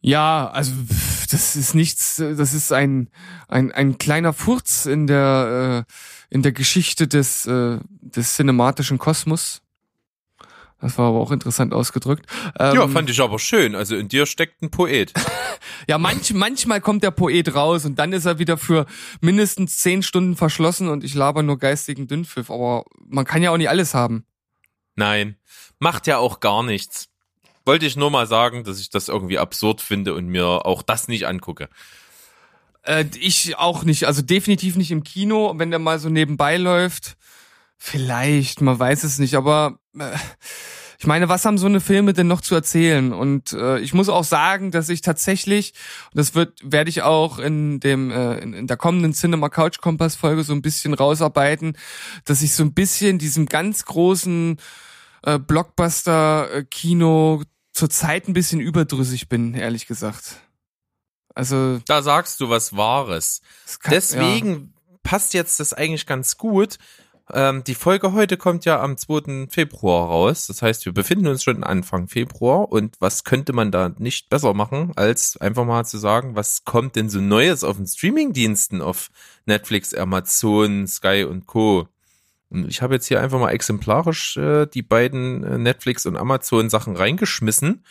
Ja, also das ist nichts, das ist ein, ein, ein kleiner Furz in der, äh, in der Geschichte des, äh, des cinematischen Kosmos. Das war aber auch interessant ausgedrückt. Ähm, ja, fand ich aber schön. Also in dir steckt ein Poet. ja, manch, manchmal kommt der Poet raus und dann ist er wieder für mindestens zehn Stunden verschlossen und ich laber nur geistigen Dünnpfiff. Aber man kann ja auch nicht alles haben. Nein, macht ja auch gar nichts. Wollte ich nur mal sagen, dass ich das irgendwie absurd finde und mir auch das nicht angucke. Äh, ich auch nicht. Also definitiv nicht im Kino, wenn der mal so nebenbei läuft Vielleicht, man weiß es nicht, aber äh, ich meine, was haben so eine Filme denn noch zu erzählen? Und äh, ich muss auch sagen, dass ich tatsächlich, und das wird, werde ich auch in dem äh, in, in der kommenden Cinema Couch Kompass Folge so ein bisschen rausarbeiten, dass ich so ein bisschen diesem ganz großen äh, Blockbuster äh, Kino zurzeit ein bisschen überdrüssig bin, ehrlich gesagt. Also da sagst du was Wahres. Kann, Deswegen ja. passt jetzt das eigentlich ganz gut, ähm, die Folge heute kommt ja am 2. Februar raus. Das heißt, wir befinden uns schon Anfang Februar. Und was könnte man da nicht besser machen, als einfach mal zu sagen, was kommt denn so Neues auf den Streamingdiensten, auf Netflix, Amazon, Sky und Co. Und ich habe jetzt hier einfach mal exemplarisch äh, die beiden äh, Netflix und Amazon Sachen reingeschmissen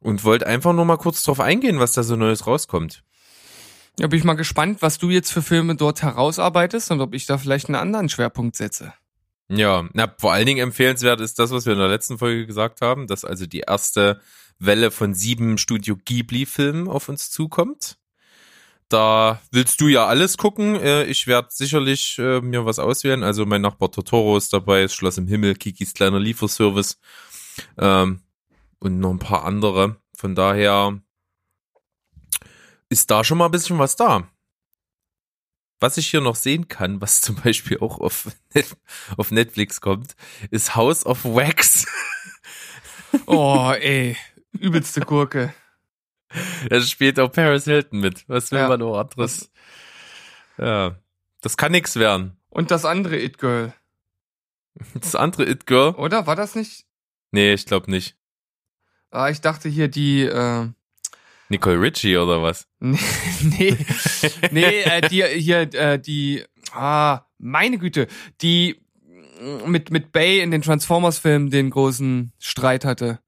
und wollte einfach nur mal kurz drauf eingehen, was da so Neues rauskommt. Ja, bin ich mal gespannt, was du jetzt für Filme dort herausarbeitest und ob ich da vielleicht einen anderen Schwerpunkt setze. Ja, na, vor allen Dingen empfehlenswert ist das, was wir in der letzten Folge gesagt haben, dass also die erste Welle von sieben Studio Ghibli-Filmen auf uns zukommt. Da willst du ja alles gucken. Äh, ich werde sicherlich äh, mir was auswählen. Also mein Nachbar Totoro ist dabei, das Schloss im Himmel, Kikis kleiner Lieferservice ähm, und noch ein paar andere. Von daher ist da schon mal ein bisschen was da. Was ich hier noch sehen kann, was zum Beispiel auch auf, Net auf Netflix kommt, ist House of Wax. Oh, ey. Übelste Gurke. Da spielt auch Paris Hilton mit. Was will ja. man noch anderes? Ja. Das kann nix werden. Und das andere It Girl. Das andere It Girl? Oder? War das nicht? Nee, ich glaube nicht. Ah, ich dachte hier die, äh, Nicole Ritchie oder was? nee, nee, äh, die hier, äh, die, ah, meine Güte, die mit, mit Bay in den Transformers-Filmen den großen Streit hatte.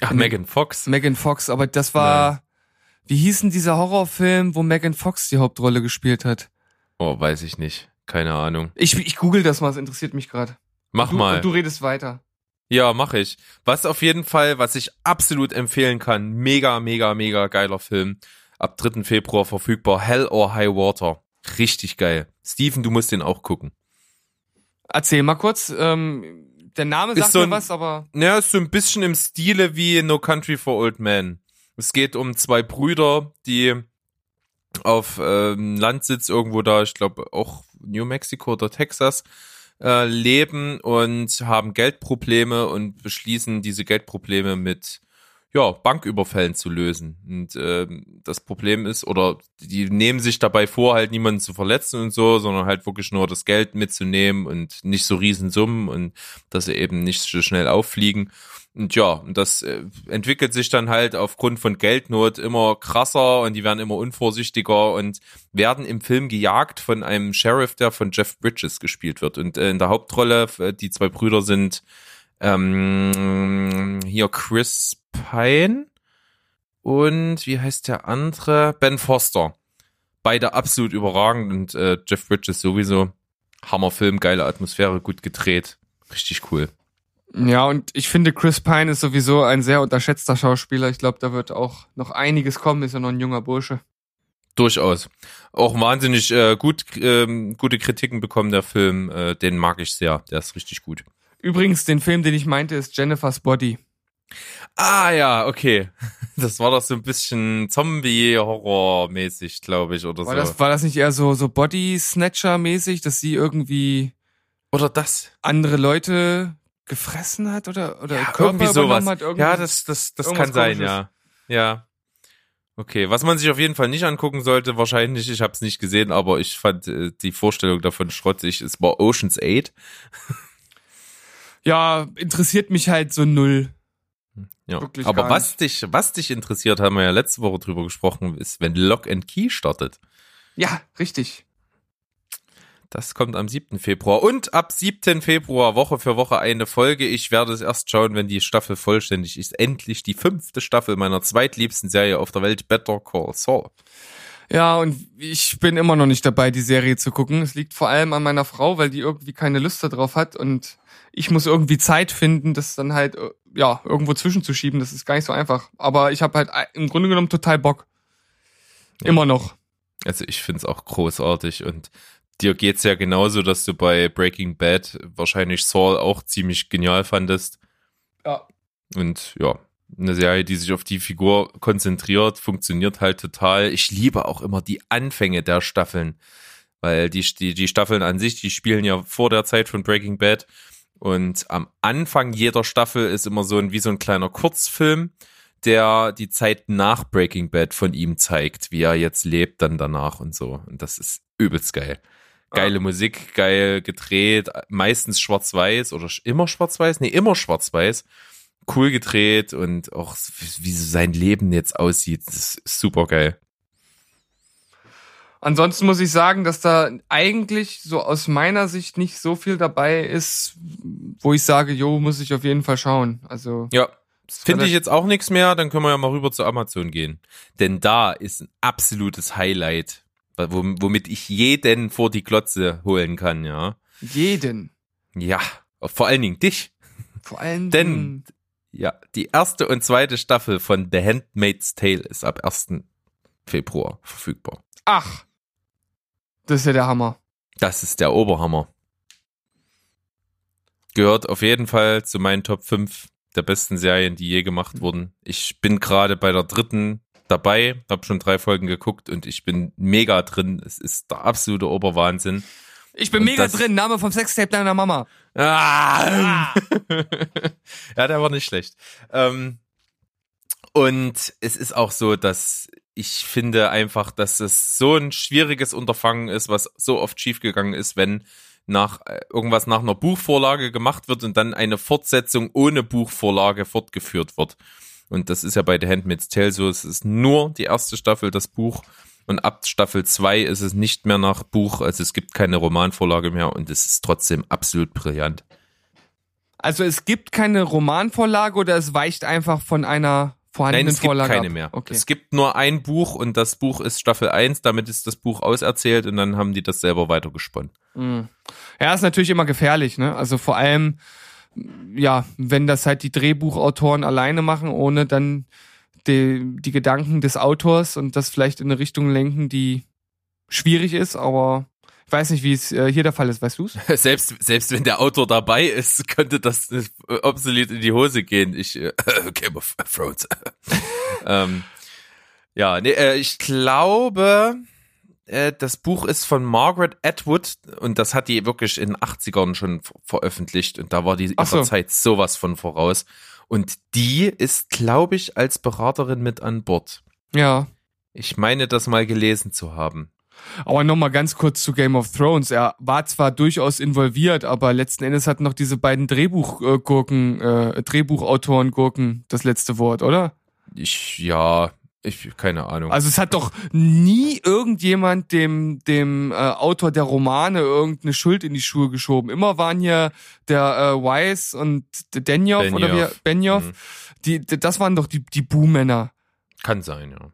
Ach, Megan Fox. Megan Fox, aber das war, Nein. wie hieß denn dieser Horrorfilm, wo Megan Fox die Hauptrolle gespielt hat? Oh, weiß ich nicht. Keine Ahnung. Ich, ich google das mal, es interessiert mich gerade. Mach du, mal. du redest weiter. Ja, mache ich. Was auf jeden Fall, was ich absolut empfehlen kann, mega, mega, mega geiler Film. Ab 3. Februar verfügbar. Hell or High Water. Richtig geil. Steven, du musst den auch gucken. Erzähl mal kurz. Ähm, der Name sagt so ein, mir was, aber. Ja, ist so ein bisschen im Stile wie No Country for Old Men. Es geht um zwei Brüder, die auf ähm, Landsitz irgendwo da, ich glaube auch New Mexico oder Texas, äh, leben und haben Geldprobleme und beschließen, diese Geldprobleme mit ja, Banküberfällen zu lösen. Und äh, das Problem ist, oder die nehmen sich dabei vor, halt niemanden zu verletzen und so, sondern halt wirklich nur das Geld mitzunehmen und nicht so Riesensummen und dass sie eben nicht so schnell auffliegen. Und ja, und das äh, entwickelt sich dann halt aufgrund von Geldnot immer krasser und die werden immer unvorsichtiger und werden im Film gejagt von einem Sheriff, der von Jeff Bridges gespielt wird. Und äh, in der Hauptrolle, äh, die zwei Brüder sind ähm, hier Chris Pine und wie heißt der andere? Ben Foster. Beide absolut überragend und äh, Jeff Bridges sowieso. Hammerfilm, geile Atmosphäre, gut gedreht. Richtig cool. Ja, und ich finde, Chris Pine ist sowieso ein sehr unterschätzter Schauspieler. Ich glaube, da wird auch noch einiges kommen. Ist ja noch ein junger Bursche. Durchaus. Auch wahnsinnig äh, gut, ähm, gute Kritiken bekommen der Film. Äh, den mag ich sehr. Der ist richtig gut. Übrigens, den Film, den ich meinte, ist Jennifer's Body. Ah ja, okay. Das war doch so ein bisschen Zombie-Horror-mäßig, glaube ich, oder War, so. das, war das nicht eher so, so Body-Snatcher-mäßig, dass sie irgendwie oder das. andere Leute gefressen hat oder, oder Ja, irgendwie sowas. Hat, irgendwie? Ja, das, das, das kann sein, Komisches. ja. Ja. Okay, was man sich auf jeden Fall nicht angucken sollte, wahrscheinlich, ich habe es nicht gesehen, aber ich fand äh, die Vorstellung davon schrottig. Es war Ocean's 8. ja, interessiert mich halt so null. Ja. Wirklich aber was dich, was dich interessiert, haben wir ja letzte Woche drüber gesprochen, ist, wenn Lock and Key startet. Ja, richtig. Das kommt am 7. Februar. Und ab 7. Februar, Woche für Woche eine Folge. Ich werde es erst schauen, wenn die Staffel vollständig ist. Endlich die fünfte Staffel meiner zweitliebsten Serie auf der Welt, Better Call Saul. Ja, und ich bin immer noch nicht dabei, die Serie zu gucken. Es liegt vor allem an meiner Frau, weil die irgendwie keine Lust darauf hat und ich muss irgendwie Zeit finden, das dann halt äh, ja irgendwo zwischenzuschieben. Das ist gar nicht so einfach. Aber ich habe halt im Grunde genommen total Bock. Immer noch. Also ich find's auch großartig und dir geht's ja genauso, dass du bei Breaking Bad wahrscheinlich Saul auch ziemlich genial fandest. Ja. Und ja, eine Serie, die sich auf die Figur konzentriert, funktioniert halt total. Ich liebe auch immer die Anfänge der Staffeln, weil die, die, die Staffeln an sich, die spielen ja vor der Zeit von Breaking Bad. Und am Anfang jeder Staffel ist immer so ein, wie so ein kleiner Kurzfilm, der die Zeit nach Breaking Bad von ihm zeigt, wie er jetzt lebt dann danach und so. Und das ist übelst geil. Geile Musik, geil gedreht, meistens schwarz-weiß oder immer schwarz-weiß? Nee, immer schwarz-weiß. Cool gedreht und auch wie, wie so sein Leben jetzt aussieht. Das ist super geil. Ansonsten muss ich sagen, dass da eigentlich so aus meiner Sicht nicht so viel dabei ist, wo ich sage, jo, muss ich auf jeden Fall schauen. Also Ja. Finde ich jetzt auch nichts mehr, dann können wir ja mal rüber zu Amazon gehen. Denn da ist ein absolutes Highlight, wom- womit ich jeden vor die Glotze holen kann, ja. jeden. Ja, vor allen Dingen dich. Vor allem Denn ja, die erste und zweite Staffel von The Handmaid's Tale ist ab 1. Februar verfügbar. ach, das ist ja der Hammer. Das ist der Oberhammer. Gehört auf jeden Fall zu meinen Top 5 der besten Serien, die je gemacht wurden. Ich bin gerade bei der dritten dabei, habe schon drei Folgen geguckt und ich bin mega drin. Es ist der absolute Oberwahnsinn. Ich bin Und mega drin. Name vom Sextape deiner Mama. Ah! ja, der war nicht schlecht. Ähm, und es ist auch so, dass ich finde einfach, dass es so ein schwieriges Unterfangen ist, was so oft schiefgegangen ist, wenn nach äh, irgendwas nach einer Buchvorlage gemacht wird und dann eine Fortsetzung ohne Buchvorlage fortgeführt wird. Und das ist ja bei The Handmaid's Tale so, es ist nur die erste Staffel das Buch und ab Staffel 2 ist es nicht mehr nach Buch, also es gibt keine Romanvorlage mehr und es ist trotzdem absolut brillant. Also es gibt keine Romanvorlage oder es weicht einfach von einer vorhandenen Nein, es gibt Vorlage keine ab? mehr. Okay. Es gibt nur ein Buch und das Buch ist Staffel 1, damit ist das Buch auserzählt und dann haben die das selber weitergesponnen. Mhm. Ja, ist natürlich immer gefährlich, ne? Also vor allem, ja, wenn das halt die Drehbuchautoren alleine machen, ohne dann die, die Gedanken des Autors und das vielleicht in eine Richtung lenken, die schwierig ist, aber weiß nicht, wie es äh, hier der Fall ist, weißt du's? Selbst, selbst wenn der Autor dabei ist, könnte das äh, obsolet in die Hose gehen. Ich, äh, Game of Thrones. ähm, ja, nee, äh, ich glaube, äh, das Buch ist von Margaret Atwood und das hat die wirklich in den 80ern schon ver veröffentlicht und da war die so. ihrer Zeit sowas von voraus. Und die ist, glaube ich, als Beraterin mit an Bord. Ja. Ich meine, das mal gelesen zu haben. Aber nochmal ganz kurz zu Game of Thrones. Er war zwar durchaus involviert, aber letzten Endes hatten noch diese beiden Drehbuchgurken, äh, Drehbuchautoren-Gurken das letzte Wort, oder? Ich, ja, ich, keine Ahnung. Also es hat doch nie irgendjemand dem, dem äh, Autor der Romane irgendeine Schuld in die Schuhe geschoben. Immer waren hier der äh, Weiss und der Denjoff oder wie Benioff. Benioff. Mhm. Die, das waren doch die, die Buhmänner. Kann sein, ja.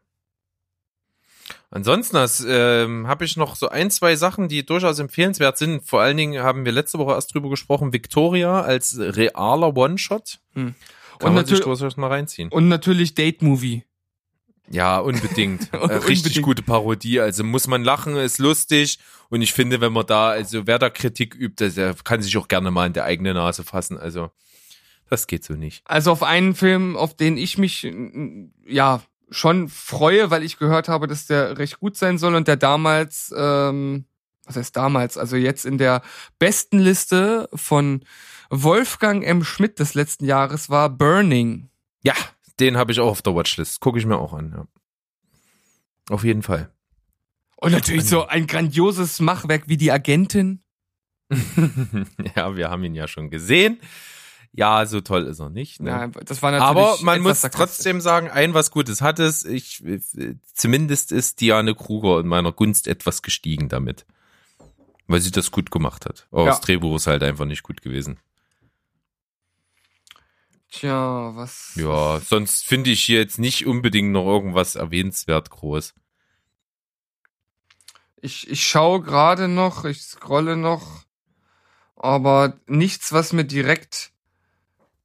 Ansonsten ähm, habe ich noch so ein, zwei Sachen, die durchaus empfehlenswert sind. Vor allen Dingen haben wir letzte Woche erst drüber gesprochen, Victoria als realer One-Shot. Hm. Kann Und man sich durchaus mal reinziehen. Und natürlich Date-Movie. Ja, unbedingt. Äh, Richtig Unbedingt. gute Parodie. Also muss man lachen, ist lustig. Und ich finde, wenn man da, also wer da Kritik übt, der kann sich auch gerne mal in der eigene Nase fassen. Also das geht so nicht. Also auf einen Film, auf den ich mich ja schon freue, weil ich gehört habe, dass der recht gut sein soll und der damals, ähm, was heißt damals, also jetzt in der besten Liste von Wolfgang M. Schmidt des letzten Jahres war Burning. Ja, den habe ich auch auf der Watchlist. Gucke ich mir auch an. Ja. Auf jeden Fall. Und natürlich so ein grandioses Machwerk wie die Agentin. ja, wir haben ihn ja schon gesehen. Ja, so toll ist er nicht. Ne? Ja, das war natürlich Aber man muss trotzdem sagen, ein was Gutes hat es. Ich, zumindest ist Diane Kruger in meiner Gunst etwas gestiegen damit. Weil sie das gut gemacht hat. Aber Ja. das Drehbuch ist halt einfach nicht gut gewesen. Tja, was. Ja, sonst finde ich hier jetzt nicht unbedingt noch irgendwas erwähnenswert groß. Ich, ich schaue gerade noch, ich scrolle noch, aber nichts, was mir direkt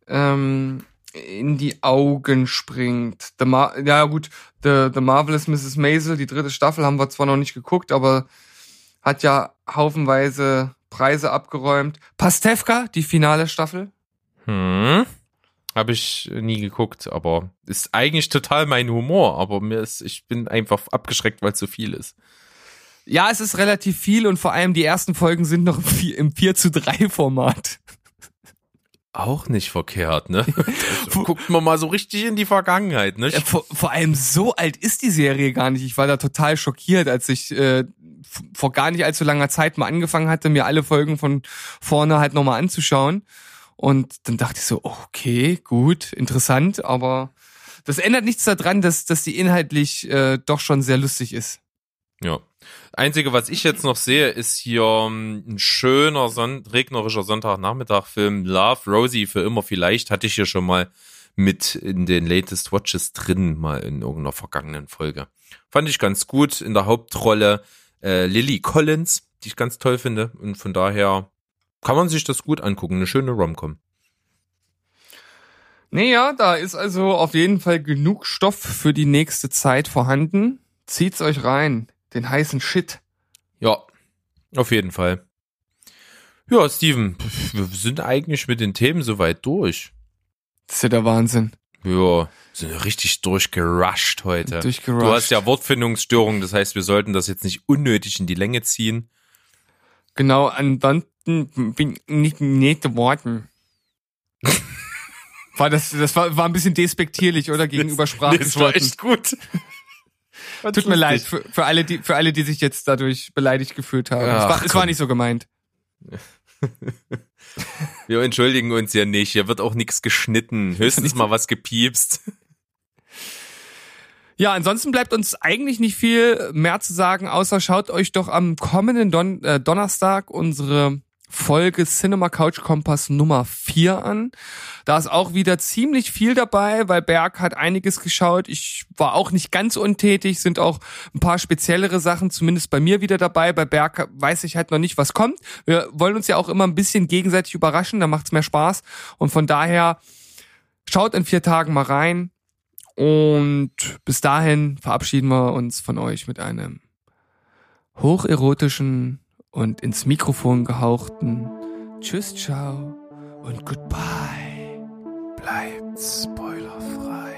ähm, in die Augen springt. The Mar ja gut, The, The Marvelous Mrs. Maisel, die dritte Staffel haben wir zwar noch nicht geguckt, aber hat ja haufenweise Preise abgeräumt. Pastewka, die finale Staffel. Hm. Habe ich nie geguckt, aber ist eigentlich total mein Humor. Aber mir ist, ich bin einfach abgeschreckt, weil es so viel ist. Ja, es ist relativ viel und vor allem die ersten Folgen sind noch im 4, im 4 zu 3 Format. Auch nicht verkehrt, ne? Also, guckt man mal so richtig in die Vergangenheit, ne? Ja, vor, vor allem so alt ist die Serie gar nicht. Ich war da total schockiert, als ich äh, vor gar nicht allzu langer Zeit mal angefangen hatte, mir alle Folgen von vorne halt nochmal anzuschauen. Und dann dachte ich so, okay, gut, interessant, aber das ändert nichts daran, dass, dass die inhaltlich äh, doch schon sehr lustig ist. Ja. Einzige, was ich jetzt noch sehe, ist hier ähm, ein schöner Son regnerischer Sonntagnachmittag-Film Love Rosie für immer vielleicht. Hatte ich hier schon mal mit in den Latest Watches drin, mal in irgendeiner vergangenen Folge. Fand ich ganz gut. In der Hauptrolle äh, Lily Collins, die ich ganz toll finde. Und von daher kann man sich das gut angucken. Eine schöne Romcom. Naja, da ist also auf jeden Fall genug Stoff für die nächste Zeit vorhanden. Zieht's euch rein, den heißen Shit. Ja, auf jeden Fall. Ja, Steven, wir sind eigentlich mit den Themen soweit durch. Das ist ja der Wahnsinn. Ja, sind richtig durchgerusht heute. Durchgerusht. Du hast ja Wortfindungsstörungen, das heißt, wir sollten das jetzt nicht unnötig in die Länge ziehen. Genau, ansonsten bin ich nicht zu worten. War das, das war, war ein bisschen despektierlich, oder? Gegenüber das war Sprachgestörten. echt gut. Tut mir leid, für, für alle, die, für alle, die sich jetzt dadurch beleidigt gefühlt haben. es, Ach, war, es war nicht so gemeint. Wir entschuldigen uns ja nicht. Hier wird auch nichts geschnitten. Höchstens mal was gepiepst. Ja, ansonsten bleibt uns eigentlich nicht viel mehr zu sagen, außer schaut euch doch am kommenden Don äh, Donnerstag unsere Folge Cinema Couch Kompass Nummer 4 an. Da ist auch wieder ziemlich viel dabei, weil Berg hat einiges geschaut. Ich war auch nicht ganz untätig, sind auch ein paar speziellere Sachen zumindest bei mir wieder dabei. Bei Berg weiß ich halt noch nicht, was kommt. Wir wollen uns ja auch immer ein bisschen gegenseitig überraschen, da macht's mehr Spaß. Und von daher schaut in vier Tagen mal rein. Und bis dahin verabschieden wir uns von euch mit einem hocherotischen und ins Mikrofon gehauchten Tschüss, ciao und goodbye. Bleibt spoilerfrei.